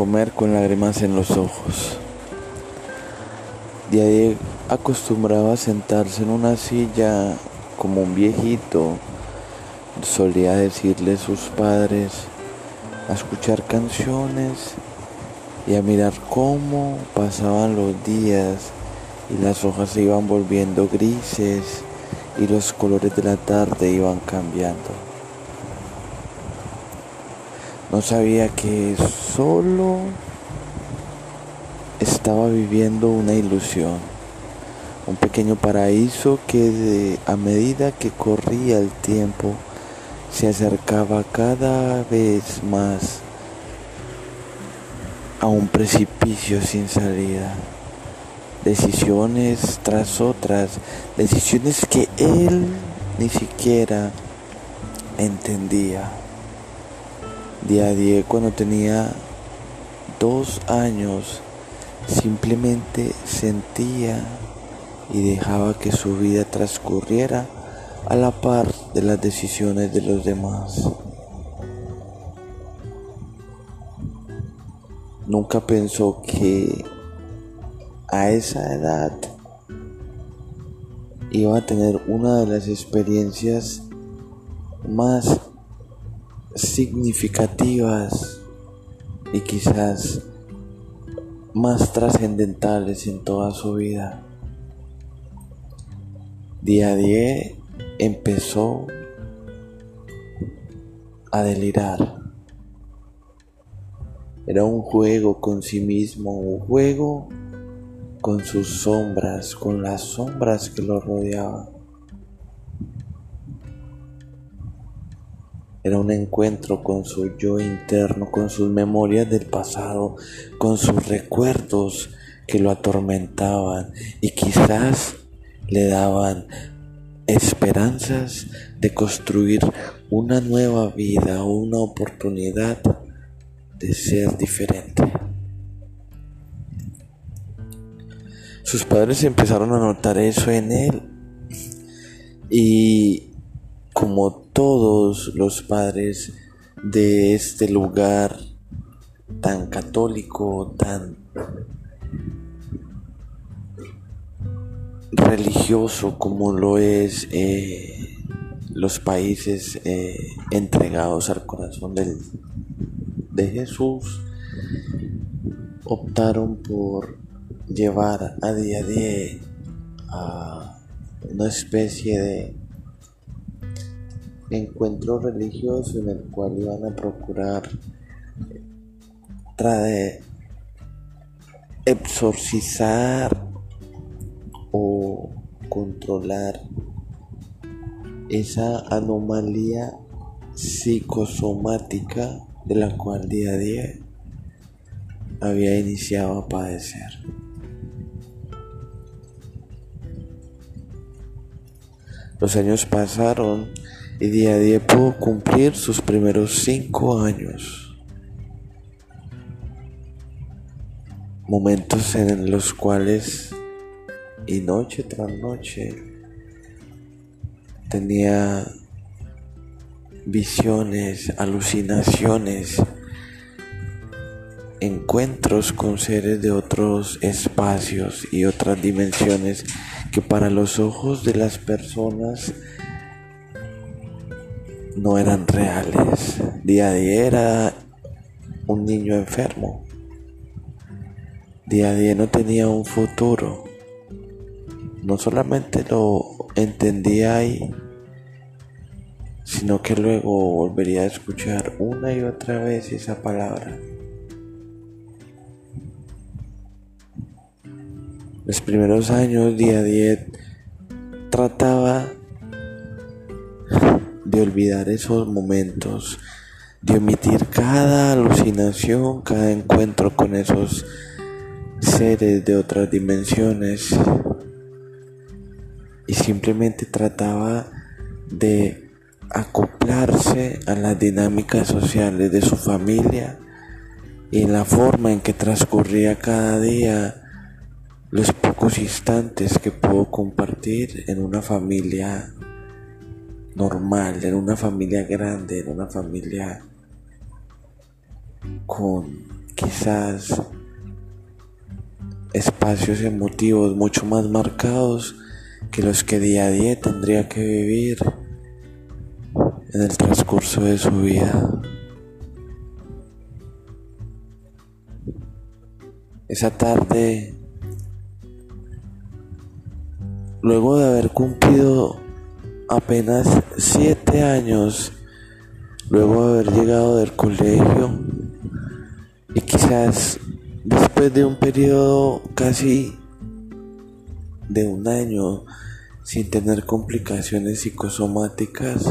comer con lágrimas en los ojos. De ahí acostumbraba a sentarse en una silla como un viejito, solía decirle a sus padres, a escuchar canciones y a mirar cómo pasaban los días y las hojas se iban volviendo grises y los colores de la tarde iban cambiando. No sabía que solo estaba viviendo una ilusión, un pequeño paraíso que a medida que corría el tiempo se acercaba cada vez más a un precipicio sin salida. Decisiones tras otras, decisiones que él ni siquiera entendía. Día cuando tenía dos años simplemente sentía y dejaba que su vida transcurriera a la par de las decisiones de los demás. Nunca pensó que a esa edad iba a tener una de las experiencias más significativas y quizás más trascendentales en toda su vida. Día a día empezó a delirar. Era un juego con sí mismo, un juego con sus sombras, con las sombras que lo rodeaban. Era un encuentro con su yo interno, con sus memorias del pasado, con sus recuerdos que lo atormentaban y quizás le daban esperanzas de construir una nueva vida, una oportunidad de ser diferente. Sus padres empezaron a notar eso en él y como todos los padres de este lugar tan católico, tan religioso como lo es eh, los países eh, entregados al corazón del, de Jesús, optaron por llevar a día a día a una especie de encuentro religioso en el cual iban a procurar traer exorcizar o controlar esa anomalía psicosomática de la cual día a día había iniciado a padecer. Los años pasaron y día a día pudo cumplir sus primeros cinco años. Momentos en los cuales y noche tras noche tenía visiones, alucinaciones, encuentros con seres de otros espacios y otras dimensiones que para los ojos de las personas no eran reales. Día era un niño enfermo. Día no tenía un futuro. No solamente lo entendía ahí, sino que luego volvería a escuchar una y otra vez esa palabra. Los primeros años, día, trataba de olvidar esos momentos, de omitir cada alucinación, cada encuentro con esos seres de otras dimensiones. Y simplemente trataba de acoplarse a las dinámicas sociales de su familia y la forma en que transcurría cada día los pocos instantes que puedo compartir en una familia normal, en una familia grande, en una familia con quizás espacios emotivos mucho más marcados que los que día a día tendría que vivir en el transcurso de su vida. Esa tarde, luego de haber cumplido apenas siete años, luego de haber llegado del colegio y quizás después de un periodo casi de un año sin tener complicaciones psicosomáticas,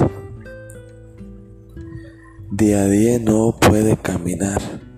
día a día no puede caminar.